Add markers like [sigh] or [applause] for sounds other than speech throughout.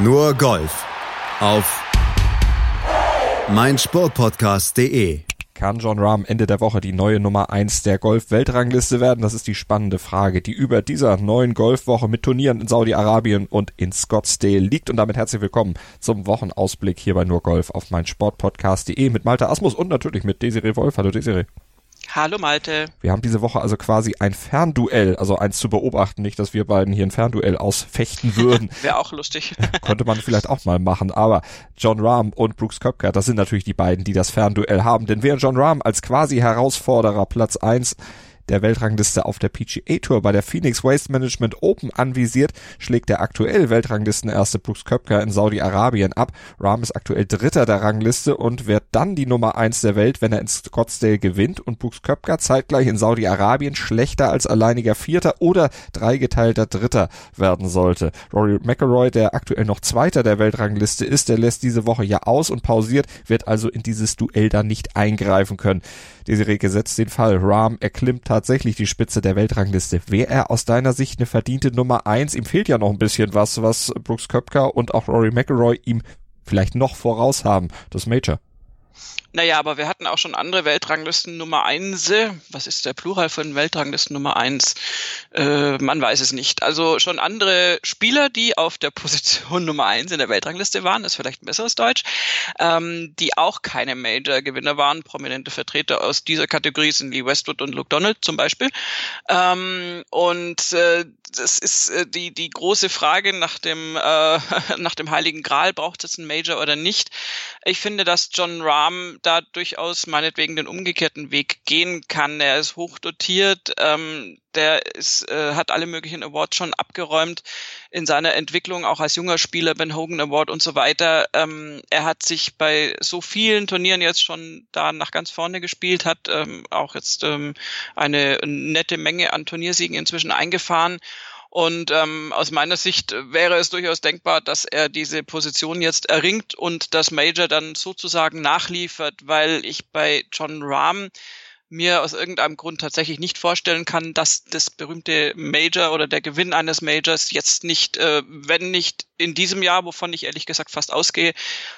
Nur Golf auf meinsportpodcast.de. Kann John Rahm Ende der Woche die neue Nummer 1 der Golf-Weltrangliste werden? Das ist die spannende Frage, die über dieser neuen Golfwoche mit Turnieren in Saudi-Arabien und in Scottsdale liegt. Und damit herzlich willkommen zum Wochenausblick hier bei Nur Golf auf meinsportpodcast.de mit Malte Asmus und natürlich mit Desiree Wolf. Hallo Desiree. Hallo Malte. Wir haben diese Woche also quasi ein Fernduell, also eins zu beobachten, nicht, dass wir beiden hier ein Fernduell ausfechten würden. [laughs] Wäre auch lustig. [laughs] Könnte man vielleicht auch mal machen, aber John Rahm und Brooks Köpker, das sind natürlich die beiden, die das Fernduell haben, denn während John Rahm als quasi Herausforderer Platz eins der Weltrangliste auf der PGA Tour bei der Phoenix Waste Management Open anvisiert, schlägt der aktuell Weltranglistenerste Brooks Köpker in Saudi-Arabien ab. Rahm ist aktuell Dritter der Rangliste und wird dann die Nummer eins der Welt, wenn er in Scottsdale gewinnt und Brooks Köpker zeitgleich in Saudi-Arabien schlechter als alleiniger Vierter oder dreigeteilter Dritter werden sollte. Rory McIlroy, der aktuell noch Zweiter der Weltrangliste ist, der lässt diese Woche ja aus und pausiert, wird also in dieses Duell dann nicht eingreifen können. Desiree gesetzt den Fall. Rahm erklimmt tatsächlich die Spitze der Weltrangliste. Wäre er aus deiner Sicht eine verdiente Nummer eins? Ihm fehlt ja noch ein bisschen was, was Brooks Köpker und auch Rory McIlroy ihm vielleicht noch voraus haben. Das Major. Naja, aber wir hatten auch schon andere Weltranglisten Nummer eins. Was ist der Plural von Weltranglisten Nummer eins? Äh, man weiß es nicht. Also schon andere Spieler, die auf der Position [laughs] Nummer eins in der Weltrangliste waren, ist vielleicht ein besseres Deutsch, ähm, die auch keine Major-Gewinner waren. Prominente Vertreter aus dieser Kategorie sind Lee Westwood und Luke Donald zum Beispiel. Ähm, und äh, das ist äh, die, die große Frage nach dem, äh, [laughs] nach dem Heiligen Gral. Braucht es ein Major oder nicht? Ich finde, dass John Rahm da durchaus meinetwegen den umgekehrten Weg gehen kann. Er ist hochdotiert, ähm, der ist, äh, hat alle möglichen Awards schon abgeräumt in seiner Entwicklung, auch als junger Spieler, Ben Hogan Award und so weiter. Ähm, er hat sich bei so vielen Turnieren jetzt schon da nach ganz vorne gespielt, hat ähm, auch jetzt ähm, eine nette Menge an Turniersiegen inzwischen eingefahren. Und ähm, aus meiner Sicht wäre es durchaus denkbar, dass er diese Position jetzt erringt und das Major dann sozusagen nachliefert, weil ich bei John Rahm mir aus irgendeinem Grund tatsächlich nicht vorstellen kann, dass das berühmte Major oder der Gewinn eines Majors jetzt nicht, äh, wenn nicht in diesem Jahr, wovon ich ehrlich gesagt fast ausgehe,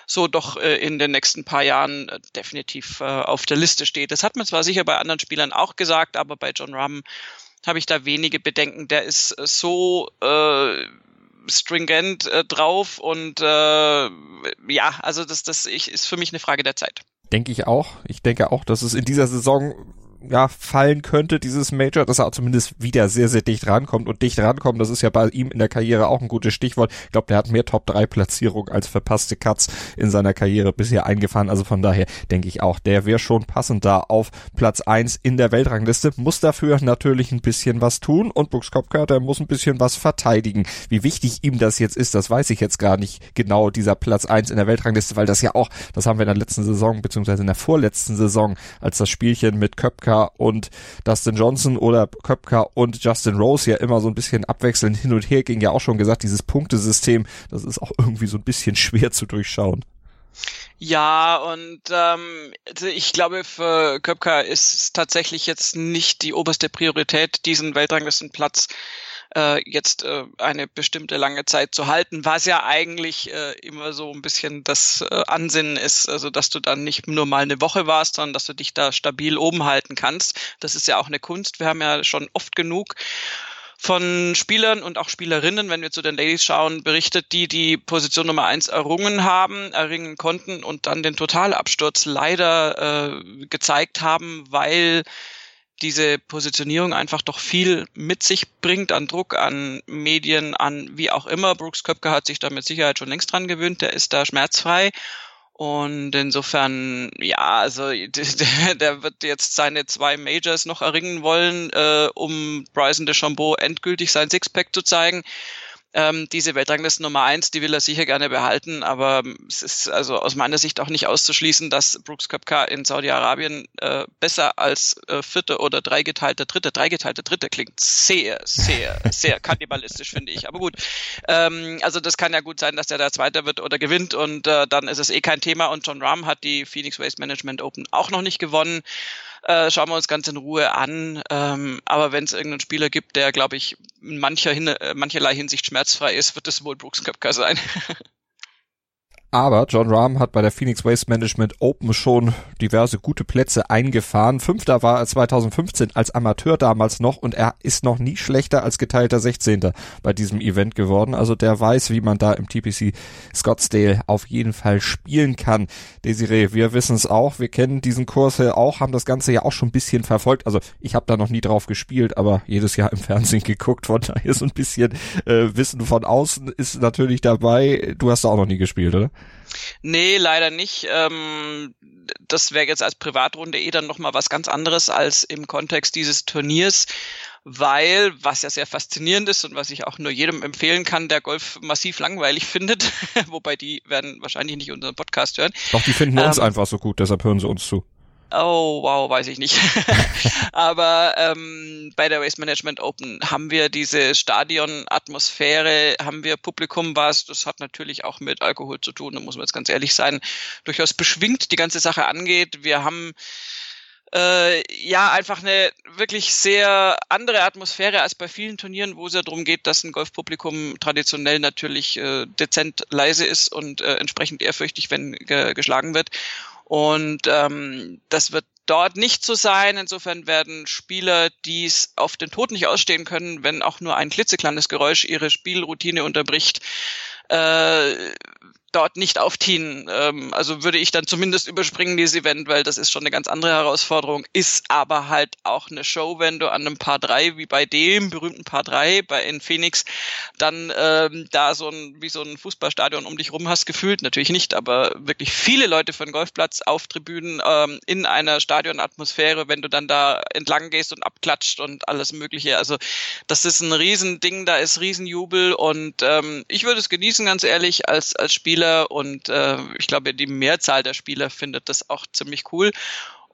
so doch äh, in den nächsten paar Jahren äh, definitiv äh, auf der Liste steht. Das hat man zwar sicher bei anderen Spielern auch gesagt, aber bei John Rahm habe ich da wenige Bedenken. Der ist äh, so äh, stringent äh, drauf und äh, ja, also das, das ich, ist für mich eine Frage der Zeit. Denke ich auch. Ich denke auch, dass es in dieser Saison ja, fallen könnte, dieses Major, dass er zumindest wieder sehr, sehr dicht rankommt. Und dicht rankommen, das ist ja bei ihm in der Karriere auch ein gutes Stichwort. Ich glaube, der hat mehr Top-3-Platzierung als verpasste Cuts in seiner Karriere bisher eingefahren. Also von daher denke ich auch, der wäre schon passend da auf Platz eins in der Weltrangliste. Muss dafür natürlich ein bisschen was tun. Und Brooks der muss ein bisschen was verteidigen. Wie wichtig ihm das jetzt ist, das weiß ich jetzt gar nicht genau, dieser Platz eins in der Weltrangliste, weil das ja auch, das haben wir in der letzten Saison, beziehungsweise in der vorletzten Saison, als das Spielchen mit Köpka Köpker und Dustin Johnson oder Köpker und Justin Rose ja immer so ein bisschen abwechselnd hin und her ging, ja auch schon gesagt, dieses Punktesystem, das ist auch irgendwie so ein bisschen schwer zu durchschauen. Ja, und ähm, also ich glaube, für Köpker ist es tatsächlich jetzt nicht die oberste Priorität, diesen Weltranglistenplatz äh, jetzt äh, eine bestimmte lange Zeit zu halten, was ja eigentlich äh, immer so ein bisschen das äh, Ansinnen ist, also dass du dann nicht nur mal eine Woche warst, sondern dass du dich da stabil oben halten kannst. Das ist ja auch eine Kunst. Wir haben ja schon oft genug von Spielern und auch Spielerinnen, wenn wir zu den Ladies schauen, berichtet, die die Position Nummer eins errungen haben, erringen konnten und dann den Totalabsturz leider äh, gezeigt haben, weil diese Positionierung einfach doch viel mit sich bringt an Druck, an Medien, an wie auch immer. Brooks Köpke hat sich da mit Sicherheit schon längst dran gewöhnt, der ist da schmerzfrei. Und insofern, ja, also [laughs] der, wird jetzt seine zwei Majors noch erringen wollen, äh, um Bryson DeChambeau endgültig sein Sixpack zu zeigen. Ähm, diese Weltrangliste Nummer eins, die will er sicher gerne behalten, aber es ist also aus meiner Sicht auch nicht auszuschließen, dass Brooks Köpka in Saudi-Arabien äh, besser als äh, vierte oder dreigeteilte dritte, dreigeteilte dritte klingt sehr, sehr, sehr [laughs] kannibalistisch, finde ich. Aber gut, ähm, also das kann ja gut sein, dass der da Zweiter wird oder gewinnt und äh, dann ist es eh kein Thema und John Rahm hat die Phoenix Waste Management Open auch noch nicht gewonnen. Äh, schauen wir uns ganz in Ruhe an. Ähm, aber wenn es irgendeinen Spieler gibt, der, glaube ich, in mancher Hin äh, mancherlei Hinsicht schmerzfrei ist, wird es wohl Brooks Köpker sein. [laughs] Aber John Rahm hat bei der Phoenix Waste Management Open schon diverse gute Plätze eingefahren. Fünfter war er 2015 als Amateur damals noch und er ist noch nie schlechter als geteilter 16. bei diesem Event geworden. Also der weiß, wie man da im TPC Scottsdale auf jeden Fall spielen kann. Desiree, wir wissen es auch. Wir kennen diesen Kurs ja auch, haben das Ganze ja auch schon ein bisschen verfolgt. Also ich habe da noch nie drauf gespielt, aber jedes Jahr im Fernsehen [laughs] geguckt. Von daher so ein bisschen äh, Wissen von außen ist natürlich dabei. Du hast da auch noch nie gespielt, oder? Nee, leider nicht. Ähm, das wäre jetzt als Privatrunde eh dann nochmal was ganz anderes als im Kontext dieses Turniers, weil, was ja sehr faszinierend ist und was ich auch nur jedem empfehlen kann, der Golf massiv langweilig [laughs] findet, wobei die werden wahrscheinlich nicht unseren Podcast hören. Doch, die finden ähm, uns einfach so gut, deshalb hören sie uns zu. Oh, wow, weiß ich nicht. [laughs] Aber ähm, bei der Waste Management Open haben wir diese Stadionatmosphäre, haben wir Publikum, was, das hat natürlich auch mit Alkohol zu tun, da muss man jetzt ganz ehrlich sein, durchaus beschwingt die ganze Sache angeht. Wir haben äh, ja einfach eine wirklich sehr andere Atmosphäre als bei vielen Turnieren, wo es ja darum geht, dass ein Golfpublikum traditionell natürlich äh, dezent leise ist und äh, entsprechend ehrfürchtig, wenn ge geschlagen wird. Und ähm, das wird dort nicht so sein. Insofern werden Spieler, die es auf den Tod nicht ausstehen können, wenn auch nur ein klitzekleines Geräusch ihre Spielroutine unterbricht, äh, dort nicht aufziehen. Ähm, also würde ich dann zumindest überspringen dieses Event, weil das ist schon eine ganz andere Herausforderung, ist aber halt auch eine Show, wenn du an einem Paar 3, wie bei dem berühmten Paar 3 bei in Phoenix, dann ähm, da so ein, wie so ein Fußballstadion um dich rum hast, gefühlt, natürlich nicht, aber wirklich viele Leute von Golfplatz auf Tribünen ähm, in einer Stadionatmosphäre, wenn du dann da entlang gehst und abklatscht und alles mögliche. Also das ist ein Riesending, da ist Riesenjubel und ähm, ich würde es genießen, ganz ehrlich, als, als Spieler Spieler und äh, ich glaube, die Mehrzahl der Spieler findet das auch ziemlich cool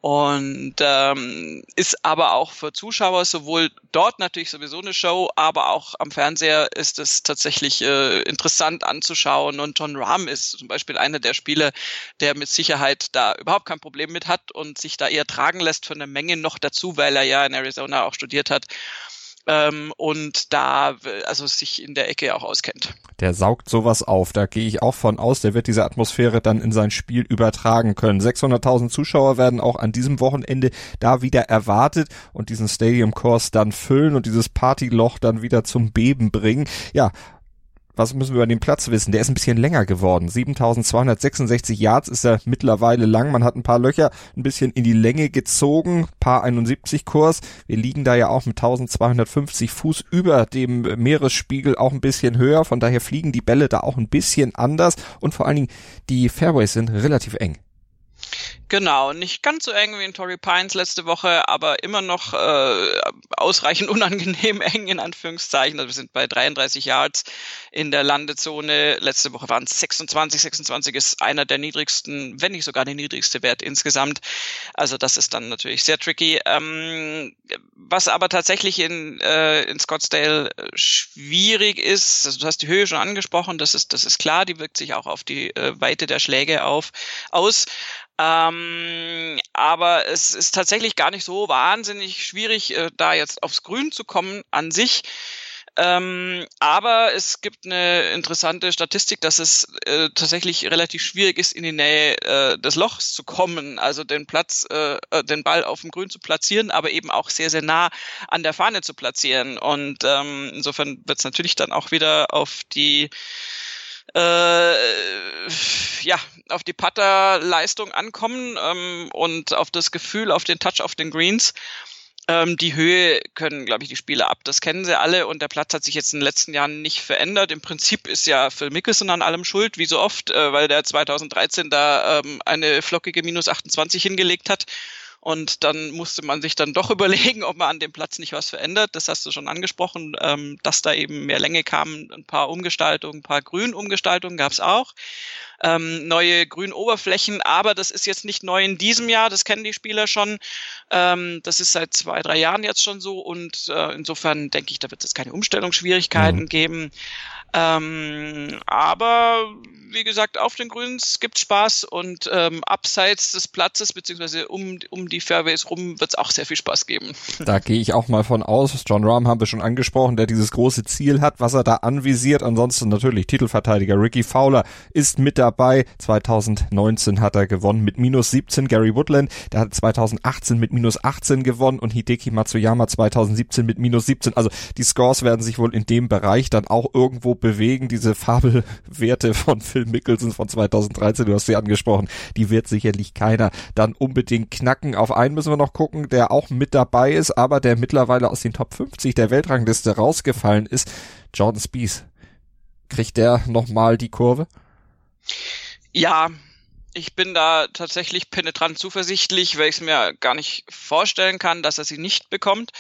und ähm, ist aber auch für Zuschauer sowohl dort natürlich sowieso eine Show, aber auch am Fernseher ist es tatsächlich äh, interessant anzuschauen. Und John Rahm ist zum Beispiel einer der Spieler, der mit Sicherheit da überhaupt kein Problem mit hat und sich da eher tragen lässt von der Menge noch dazu, weil er ja in Arizona auch studiert hat ähm, und da also sich in der Ecke auch auskennt. Der saugt sowas auf, da gehe ich auch von aus, der wird diese Atmosphäre dann in sein Spiel übertragen können. 600.000 Zuschauer werden auch an diesem Wochenende da wieder erwartet und diesen Stadium Course dann füllen und dieses Partyloch dann wieder zum Beben bringen. Ja, was müssen wir über den Platz wissen? Der ist ein bisschen länger geworden. 7266 Yards ist er mittlerweile lang. Man hat ein paar Löcher ein bisschen in die Länge gezogen. Paar 71 Kurs. Wir liegen da ja auch mit 1250 Fuß über dem Meeresspiegel auch ein bisschen höher. Von daher fliegen die Bälle da auch ein bisschen anders. Und vor allen Dingen die Fairways sind relativ eng. Genau, nicht ganz so eng wie in Torrey Pines letzte Woche, aber immer noch äh, ausreichend [laughs] unangenehm eng in Anführungszeichen. Also wir sind bei 33 Yards in der Landezone. Letzte Woche waren es 26. 26 ist einer der niedrigsten, wenn nicht sogar der niedrigste Wert insgesamt. Also das ist dann natürlich sehr tricky. Ähm, was aber tatsächlich in, äh, in Scottsdale schwierig ist, also du hast die Höhe schon angesprochen, das ist, das ist klar, die wirkt sich auch auf die äh, Weite der Schläge auf, aus. Ähm, aber es ist tatsächlich gar nicht so wahnsinnig schwierig, äh, da jetzt aufs Grün zu kommen an sich. Ähm, aber es gibt eine interessante Statistik, dass es äh, tatsächlich relativ schwierig ist, in die Nähe äh, des Lochs zu kommen, also den Platz, äh, äh den Ball auf dem Grün zu platzieren, aber eben auch sehr, sehr nah an der Fahne zu platzieren. Und ähm, insofern wird es natürlich dann auch wieder auf die äh, ja, auf die Putterleistung ankommen ähm, und auf das Gefühl, auf den Touch auf den Greens. Ähm, die Höhe können, glaube ich, die Spieler ab. Das kennen sie alle und der Platz hat sich jetzt in den letzten Jahren nicht verändert. Im Prinzip ist ja Phil Mickelson an allem schuld, wie so oft, äh, weil der 2013 da ähm, eine flockige Minus 28 hingelegt hat und dann musste man sich dann doch [laughs] überlegen, ob man an dem Platz nicht was verändert. Das hast du schon angesprochen, ähm, dass da eben mehr Länge kam, ein paar Umgestaltungen, ein paar Grünumgestaltungen gab es auch. Ähm, neue Grünoberflächen, aber das ist jetzt nicht neu in diesem Jahr, das kennen die Spieler schon. Ähm, das ist seit zwei, drei Jahren jetzt schon so und äh, insofern denke ich, da wird es keine Umstellungsschwierigkeiten mhm. geben. Ähm, aber wie gesagt, auf den Grüns gibt Spaß und ähm, abseits des Platzes beziehungsweise um, um die Fairways rum wird es auch sehr viel Spaß geben. Da gehe ich auch mal von aus. John Rahm haben wir schon angesprochen, der dieses große Ziel hat, was er da anvisiert. Ansonsten natürlich Titelverteidiger Ricky Fowler ist mit dabei. 2019 hat er gewonnen mit minus 17. Gary Woodland, der hat 2018 mit minus 18 gewonnen und Hideki Matsuyama 2017 mit minus 17. Also die Scores werden sich wohl in dem Bereich dann auch irgendwo bewegen. Diese Fabelwerte von Phil Mickelson von 2013, du hast sie angesprochen, die wird sicherlich keiner dann unbedingt knacken. Auf einen müssen wir noch gucken, der auch mit dabei ist, aber der mittlerweile aus den Top 50 der Weltrangliste rausgefallen ist. Jordan Spieth. Kriegt der nochmal die Kurve? Ja, ich bin da tatsächlich penetrant zuversichtlich, weil ich es mir gar nicht vorstellen kann, dass er sie nicht bekommt.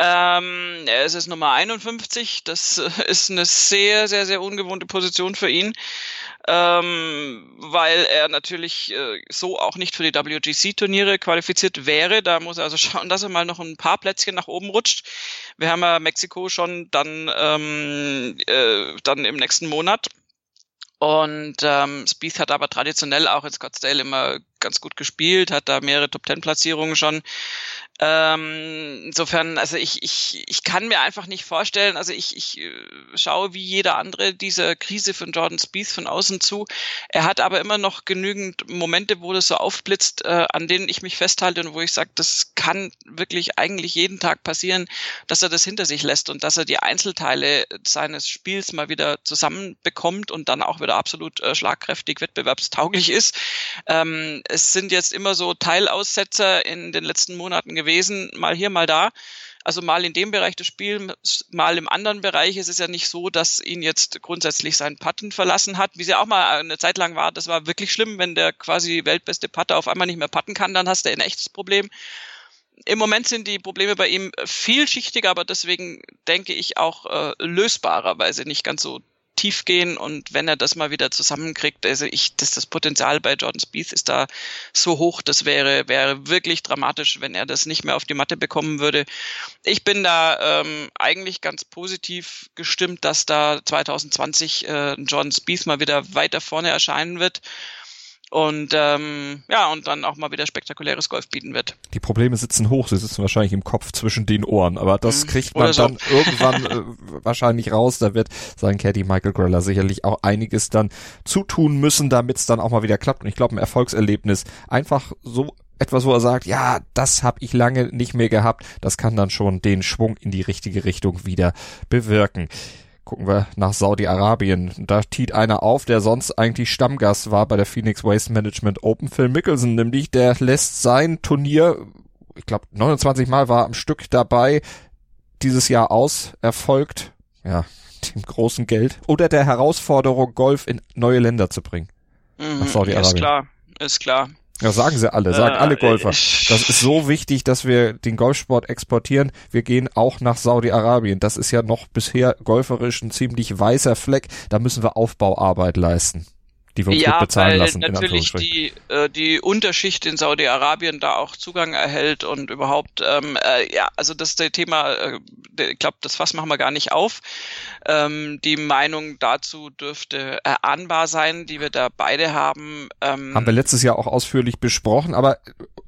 Ähm, er ist Nummer 51. Das [laughs] ist eine sehr, sehr, sehr ungewohnte Position für ihn, ähm, weil er natürlich äh, so auch nicht für die WGC-Turniere qualifiziert wäre. Da muss er also [laughs] schauen, dass er mal noch ein paar Plätzchen nach oben rutscht. Wir haben ja Mexiko schon dann, ähm, äh, dann im nächsten Monat. Und ähm, Spieth hat aber traditionell auch in Scottsdale immer ganz gut gespielt, hat da mehrere Top-10-Platzierungen schon. Ähm, insofern, also ich, ich, ich kann mir einfach nicht vorstellen, also ich, ich äh, schaue wie jeder andere diese Krise von Jordan Spieth von außen zu. Er hat aber immer noch genügend Momente, wo das so aufblitzt, äh, an denen ich mich festhalte und wo ich sage, das kann wirklich eigentlich jeden Tag passieren, dass er das hinter sich lässt und dass er die Einzelteile seines Spiels mal wieder zusammenbekommt und dann auch wieder absolut äh, schlagkräftig wettbewerbstauglich ist. Ähm, es sind jetzt immer so Teilaussetzer in den letzten Monaten gewesen, mal hier, mal da. Also mal in dem Bereich des Spiels, mal im anderen Bereich. Es ist ja nicht so, dass ihn jetzt grundsätzlich sein Patten verlassen hat, wie es ja auch mal eine Zeit lang war. Das war wirklich schlimm, wenn der quasi weltbeste Putter auf einmal nicht mehr patten kann, dann hast du ein echtes Problem. Im Moment sind die Probleme bei ihm vielschichtiger, aber deswegen denke ich auch äh, lösbarer, weil sie nicht ganz so tief gehen und wenn er das mal wieder zusammenkriegt, also ich, das, das Potenzial bei Jordan Spieth ist da so hoch, das wäre, wäre wirklich dramatisch, wenn er das nicht mehr auf die Matte bekommen würde. Ich bin da ähm, eigentlich ganz positiv gestimmt, dass da 2020 äh, Jordan Spieth mal wieder weiter vorne erscheinen wird und ähm, ja, und dann auch mal wieder spektakuläres Golf bieten wird. Die Probleme sitzen hoch, sie sitzen wahrscheinlich im Kopf zwischen den Ohren, aber das mhm. kriegt man so. dann [laughs] irgendwann äh, wahrscheinlich raus. Da wird sein Caddy Michael Greller sicherlich auch einiges dann zutun müssen, damit es dann auch mal wieder klappt. Und ich glaube, ein Erfolgserlebnis einfach so etwas, wo er sagt, ja, das habe ich lange nicht mehr gehabt, das kann dann schon den Schwung in die richtige Richtung wieder bewirken gucken wir nach Saudi-Arabien. Da tiet einer auf, der sonst eigentlich Stammgast war bei der Phoenix Waste Management Open, Phil Mickelson, nämlich der lässt sein Turnier, ich glaube 29 Mal war am Stück dabei, dieses Jahr aus, erfolgt, ja, dem großen Geld oder der Herausforderung, Golf in neue Länder zu bringen. Mhm, nach Saudi-Arabien. Ist klar, ist klar. Ja, sagen sie alle, sagen äh, alle Golfer. Das ist so wichtig, dass wir den Golfsport exportieren. Wir gehen auch nach Saudi-Arabien. Das ist ja noch bisher golferisch ein ziemlich weißer Fleck. Da müssen wir Aufbauarbeit leisten die wir uns ja, bezahlen weil lassen. Natürlich die, äh, die Unterschicht in Saudi-Arabien da auch Zugang erhält und überhaupt, ähm, äh, ja, also das ist der Thema, äh, ich glaube, das Fass machen wir gar nicht auf. Ähm, die Meinung dazu dürfte erahnbar sein, die wir da beide haben. Ähm, haben wir letztes Jahr auch ausführlich besprochen, aber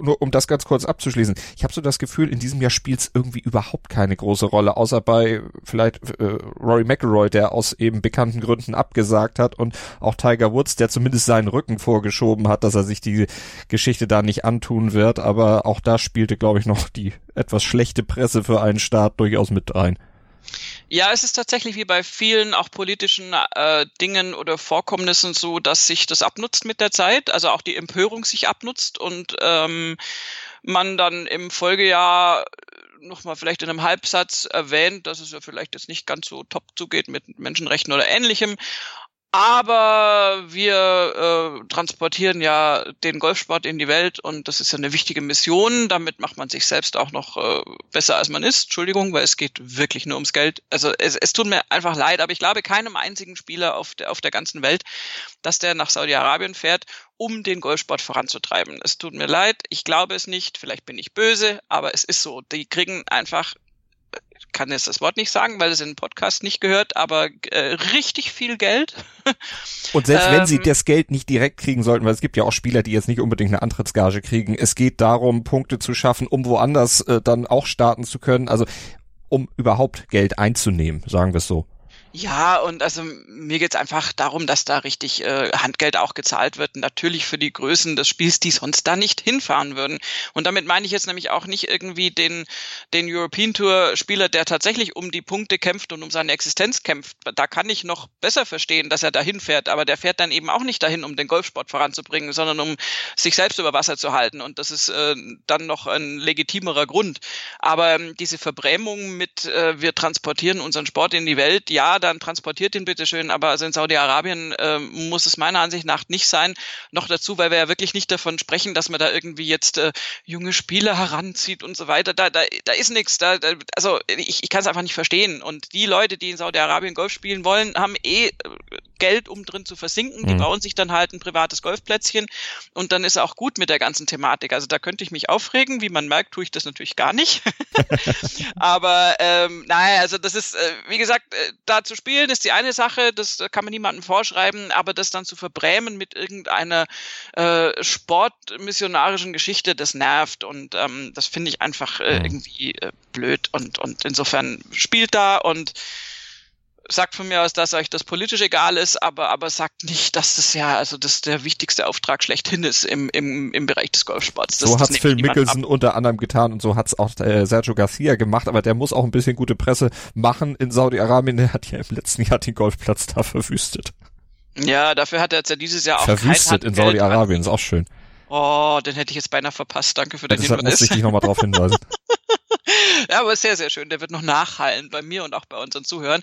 nur um das ganz kurz abzuschließen, ich habe so das Gefühl, in diesem Jahr spielt es irgendwie überhaupt keine große Rolle, außer bei vielleicht äh, Rory McIlroy, der aus eben bekannten Gründen abgesagt hat und auch Tiger Woods, der zumindest seinen Rücken vorgeschoben hat, dass er sich die Geschichte da nicht antun wird, aber auch da spielte, glaube ich, noch die etwas schlechte Presse für einen Staat durchaus mit rein. Ja, es ist tatsächlich wie bei vielen auch politischen äh, Dingen oder Vorkommnissen so, dass sich das abnutzt mit der Zeit, also auch die Empörung sich abnutzt und ähm, man dann im Folgejahr nochmal vielleicht in einem Halbsatz erwähnt, dass es ja vielleicht jetzt nicht ganz so top zugeht mit Menschenrechten oder ähnlichem aber wir äh, transportieren ja den Golfsport in die Welt und das ist ja eine wichtige Mission. Damit macht man sich selbst auch noch äh, besser, als man ist. Entschuldigung, weil es geht wirklich nur ums Geld. Also es, es tut mir einfach leid, aber ich glaube keinem einzigen Spieler auf der, auf der ganzen Welt, dass der nach Saudi-Arabien fährt, um den Golfsport voranzutreiben. Es tut mir leid, ich glaube es nicht, vielleicht bin ich böse, aber es ist so. Die kriegen einfach kann jetzt das Wort nicht sagen, weil es in den Podcast nicht gehört, aber äh, richtig viel Geld. [laughs] Und selbst ähm, wenn sie ähm, das Geld nicht direkt kriegen sollten, weil es gibt ja auch Spieler, die jetzt nicht unbedingt eine Antrittsgage kriegen, es geht darum, Punkte zu schaffen, um woanders äh, dann auch starten zu können, also um überhaupt Geld einzunehmen, sagen wir es so. Ja, und also mir geht's einfach darum, dass da richtig äh, Handgeld auch gezahlt wird. Natürlich für die Größen des Spiels, die sonst da nicht hinfahren würden. Und damit meine ich jetzt nämlich auch nicht irgendwie den, den European Tour Spieler, der tatsächlich um die Punkte kämpft und um seine Existenz kämpft. Da kann ich noch besser verstehen, dass er dahin fährt. Aber der fährt dann eben auch nicht dahin, um den Golfsport voranzubringen, sondern um sich selbst über Wasser zu halten. Und das ist äh, dann noch ein legitimerer Grund. Aber ähm, diese Verbrämung mit, äh, wir transportieren unseren Sport in die Welt, ja, dann transportiert ihn bitteschön, aber also in Saudi-Arabien äh, muss es meiner Ansicht nach nicht sein. Noch dazu, weil wir ja wirklich nicht davon sprechen, dass man da irgendwie jetzt äh, junge Spieler [laughs] heranzieht und so weiter. Da, da, da ist nichts. Da, da, also ich, ich kann es einfach nicht verstehen. Und die Leute, die in Saudi-Arabien Golf spielen wollen, haben eh äh, Geld, um drin zu versinken. Die mhm. bauen sich dann halt ein privates Golfplätzchen und dann ist auch gut mit der ganzen Thematik. Also da könnte ich mich aufregen. Wie man merkt, tue ich das natürlich gar nicht. [laughs] Aber ähm, naja, also das ist, äh, wie gesagt, äh, da zu spielen ist die eine Sache, das kann man niemandem vorschreiben, aber das dann zu verbrämen mit irgendeiner äh, sportmissionarischen Geschichte, das nervt und ähm, das finde ich einfach äh, mhm. irgendwie äh, blöd und, und insofern spielt da und sagt von mir aus, dass euch das politisch egal ist, aber, aber sagt nicht, dass das ja, also das der wichtigste Auftrag schlechthin ist im, im, im Bereich des Golfsports. Das, so hat's Phil Mickelson ab. unter anderem getan und so hat's auch äh, Sergio Garcia gemacht, aber der muss auch ein bisschen gute Presse machen in Saudi-Arabien. Der hat ja im letzten Jahr den Golfplatz da verwüstet. Ja, dafür hat er jetzt ja dieses Jahr auch Verwüstet in Saudi-Arabien, ist auch schön. Oh, den hätte ich jetzt beinahe verpasst. Danke für den ja, Deshalb Hinweis. muss ich dich nochmal drauf hinweisen. [laughs] ja, aber sehr, sehr schön. Der wird noch nachhallen bei mir und auch bei unseren Zuhörern.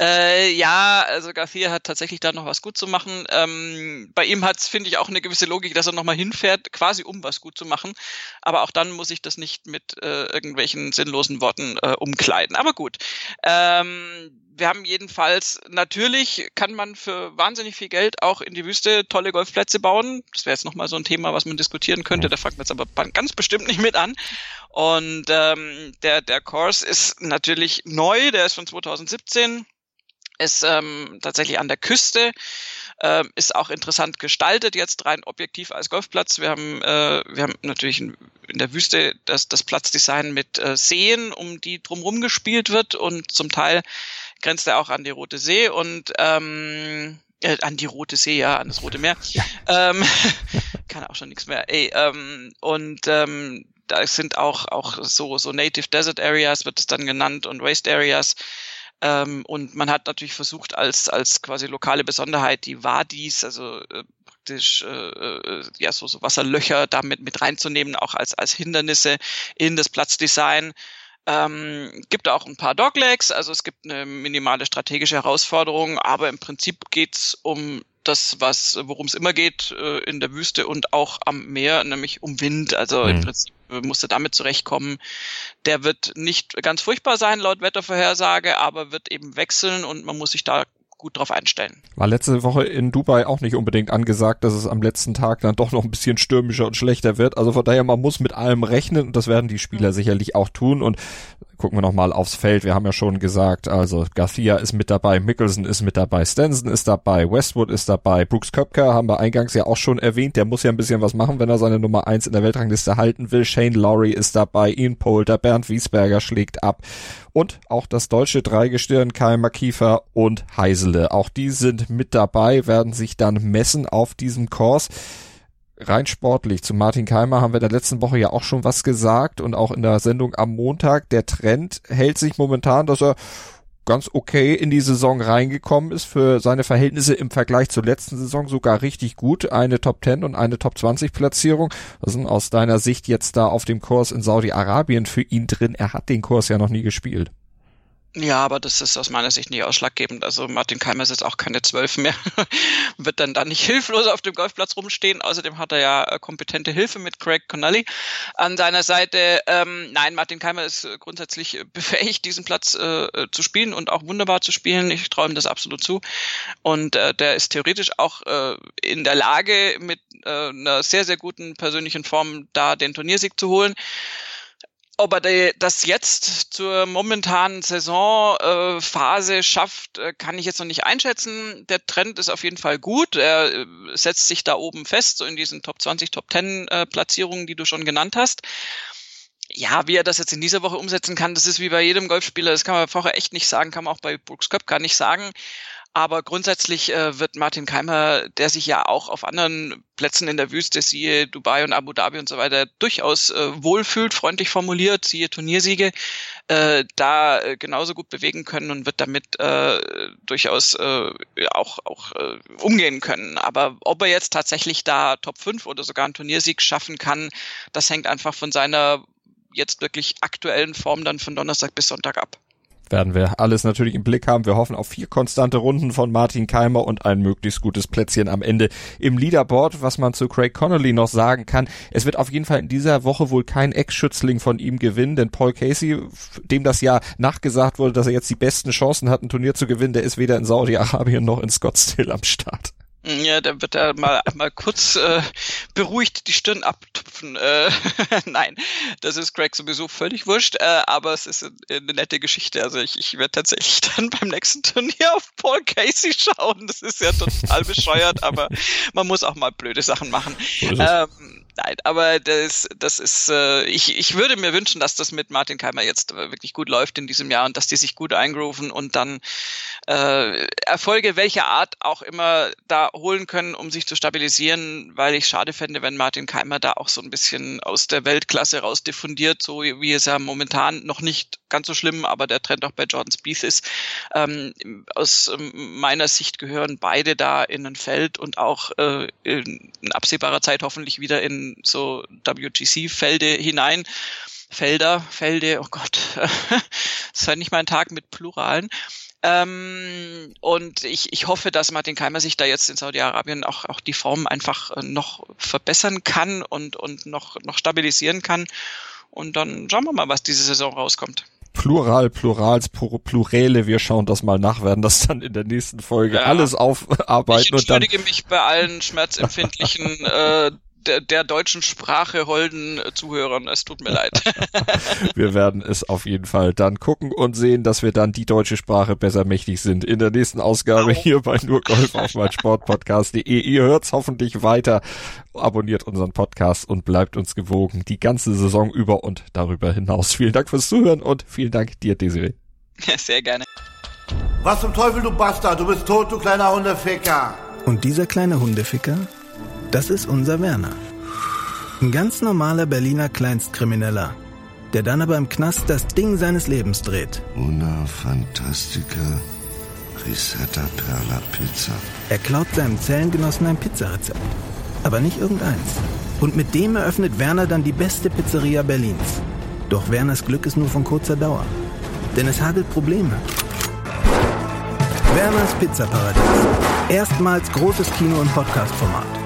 Äh, ja, also Garcia hat tatsächlich da noch was gut zu machen. Ähm, bei ihm hat es, finde ich, auch eine gewisse Logik, dass er nochmal hinfährt, quasi um was gut zu machen. Aber auch dann muss ich das nicht mit äh, irgendwelchen sinnlosen Worten äh, umkleiden. Aber gut. Ähm, wir haben jedenfalls, natürlich kann man für wahnsinnig viel Geld auch in die Wüste tolle Golfplätze bauen. Das wäre jetzt nochmal so ein Thema, was man diskutieren könnte. Da fangen wir jetzt aber ganz bestimmt nicht mit an. Und ähm, der, der Kurs ist natürlich neu, der ist von 2017, ist ähm, tatsächlich an der Küste. äh, ist auch interessant gestaltet jetzt rein objektiv als Golfplatz. Wir haben, äh, wir haben natürlich in, in der Wüste das, das Platzdesign mit äh, Seen, um die drumherum gespielt wird und zum Teil grenzt er auch an die Rote See und ähm, äh, an die Rote See, ja, an das Rote Meer. Ja. Ähm, [laughs] kann auch schon nichts mehr. Ey, ähm, und ähm, da sind auch auch so so Native Desert Areas wird es dann genannt und Waste Areas. Ähm, und man hat natürlich versucht als als quasi lokale Besonderheit die Wadis, also äh, praktisch äh, äh, ja so, so Wasserlöcher damit mit reinzunehmen, auch als als Hindernisse in das Platzdesign. Ähm, gibt auch ein paar Doglegs, also es gibt eine minimale strategische Herausforderung, aber im Prinzip geht's um das, was, worum es immer geht äh, in der Wüste und auch am Meer, nämlich um Wind. Also mhm. im Prinzip musste damit zurechtkommen. Der wird nicht ganz furchtbar sein laut Wettervorhersage, aber wird eben wechseln und man muss sich da gut drauf einstellen. War letzte Woche in Dubai auch nicht unbedingt angesagt, dass es am letzten Tag dann doch noch ein bisschen stürmischer und schlechter wird. Also von daher, man muss mit allem rechnen und das werden die Spieler mhm. sicherlich auch tun. Und gucken wir nochmal aufs Feld. Wir haben ja schon gesagt, also Garcia ist mit dabei, Mickelson ist mit dabei, Stenson ist dabei, Westwood ist dabei, Brooks Köpker haben wir eingangs ja auch schon erwähnt. Der muss ja ein bisschen was machen, wenn er seine Nummer eins in der Weltrangliste halten will. Shane Lowry ist dabei, Ian Poulter, Bernd Wiesberger schlägt ab und auch das deutsche Dreigestirn Keimer Kiefer und Heisele. Auch die sind mit dabei, werden sich dann messen auf diesem Kurs rein sportlich, zu Martin Keimer haben wir der letzten Woche ja auch schon was gesagt und auch in der Sendung am Montag. Der Trend hält sich momentan, dass er ganz okay in die Saison reingekommen ist, für seine Verhältnisse im Vergleich zur letzten Saison sogar richtig gut. Eine Top 10 und eine Top 20 Platzierung. Was sind aus deiner Sicht jetzt da auf dem Kurs in Saudi-Arabien für ihn drin? Er hat den Kurs ja noch nie gespielt. Ja, aber das ist aus meiner Sicht nicht ausschlaggebend. Also Martin Keimer ist jetzt auch keine Zwölf mehr, [laughs] wird dann da nicht hilflos auf dem Golfplatz rumstehen. Außerdem hat er ja äh, kompetente Hilfe mit Craig Connolly an seiner Seite. Ähm, nein, Martin Keimer ist äh, grundsätzlich befähigt, diesen Platz äh, zu spielen und auch wunderbar zu spielen. Ich traue ihm das absolut zu. Und äh, der ist theoretisch auch äh, in der Lage, mit äh, einer sehr, sehr guten persönlichen Form da den Turniersieg zu holen. Ob er das jetzt zur momentanen Saisonphase schafft, äh, kann ich jetzt noch nicht einschätzen. Der Trend ist auf jeden Fall gut. Er äh, setzt sich da oben fest, so in diesen Top 20, Top 10 äh, Platzierungen, die du schon genannt hast. Ja, wie er das jetzt in dieser Woche umsetzen kann, das ist wie bei jedem Golfspieler, das kann man vorher echt nicht sagen, kann man auch bei Brooks Köpker nicht sagen. Aber grundsätzlich äh, wird Martin Keimer, der sich ja auch auf anderen Plätzen in der Wüste, siehe Dubai und Abu Dhabi und so weiter, durchaus äh, wohlfühlt, freundlich formuliert, siehe Turniersiege, äh, da äh, genauso gut bewegen können und wird damit äh, durchaus äh, auch, auch äh, umgehen können. Aber ob er jetzt tatsächlich da Top 5 oder sogar einen Turniersieg schaffen kann, das hängt einfach von seiner jetzt wirklich aktuellen Form dann von Donnerstag bis Sonntag ab werden wir alles natürlich im Blick haben. Wir hoffen auf vier konstante Runden von Martin Keimer und ein möglichst gutes Plätzchen am Ende im Leaderboard. Was man zu Craig Connolly noch sagen kann, es wird auf jeden Fall in dieser Woche wohl kein Ex-Schützling von ihm gewinnen, denn Paul Casey, dem das ja nachgesagt wurde, dass er jetzt die besten Chancen hat, ein Turnier zu gewinnen, der ist weder in Saudi-Arabien noch in Scottsdale am Start. Ja, da wird er mal, mal kurz äh, beruhigt die Stirn abtupfen. Äh, [laughs] Nein, das ist Craig sowieso völlig wurscht, äh, aber es ist eine nette Geschichte. Also ich, ich werde tatsächlich [laughs] dann beim nächsten Turnier auf Paul Casey schauen. Das ist ja total bescheuert, aber man muss auch mal blöde Sachen machen. Ähm, Nein, aber das, das ist, äh, ich, ich würde mir wünschen, dass das mit Martin Keimer jetzt wirklich gut läuft in diesem Jahr und dass die sich gut eingrooven und dann äh, Erfolge welcher Art auch immer da holen können, um sich zu stabilisieren, weil ich schade fände, wenn Martin Keimer da auch so ein bisschen aus der Weltklasse raus diffundiert, so wie es ja momentan noch nicht ganz so schlimm, aber der Trend auch bei Jordan Spieth ist. Ähm, aus ähm, meiner Sicht gehören beide da in ein Feld und auch äh, in absehbarer Zeit hoffentlich wieder in so WGC-Felde hinein. Felder, Felde, oh Gott, [laughs] das war nicht mal ein Tag mit Pluralen. Ähm, und ich, ich hoffe, dass Martin Keimer sich da jetzt in Saudi-Arabien auch, auch die Form einfach äh, noch verbessern kann und, und noch, noch stabilisieren kann. Und dann schauen wir mal, was diese Saison rauskommt. Plural, Plurals, Pluräle, wir schauen das mal nach, werden das dann in der nächsten Folge ja. alles aufarbeiten. Ich entschuldige mich bei allen schmerzempfindlichen [laughs] äh, der, der deutschen Sprache holden Zuhörern. Es tut mir leid. [laughs] wir werden es auf jeden Fall dann gucken und sehen, dass wir dann die deutsche Sprache besser mächtig sind. In der nächsten Ausgabe oh. hier bei nur Golf auf mein Sportpodcast.de. Ihr hört's hoffentlich weiter. Abonniert unseren Podcast und bleibt uns gewogen die ganze Saison über und darüber hinaus. Vielen Dank fürs Zuhören und vielen Dank dir, Desiree. Ja, sehr gerne. Was zum Teufel, du Bastard? Du bist tot, du kleiner Hundeficker. Und dieser kleine Hundeficker? Das ist unser Werner. Ein ganz normaler Berliner Kleinstkrimineller, der dann aber im Knast das Ding seines Lebens dreht. Una Fantastica Risetta Perla Pizza. Er klaut seinem Zellengenossen ein Pizzarezept. Aber nicht irgendeins. Und mit dem eröffnet Werner dann die beste Pizzeria Berlins. Doch Werners Glück ist nur von kurzer Dauer. Denn es hagelt Probleme. Werners Pizzaparadies. Erstmals großes Kino- und Podcast-Format.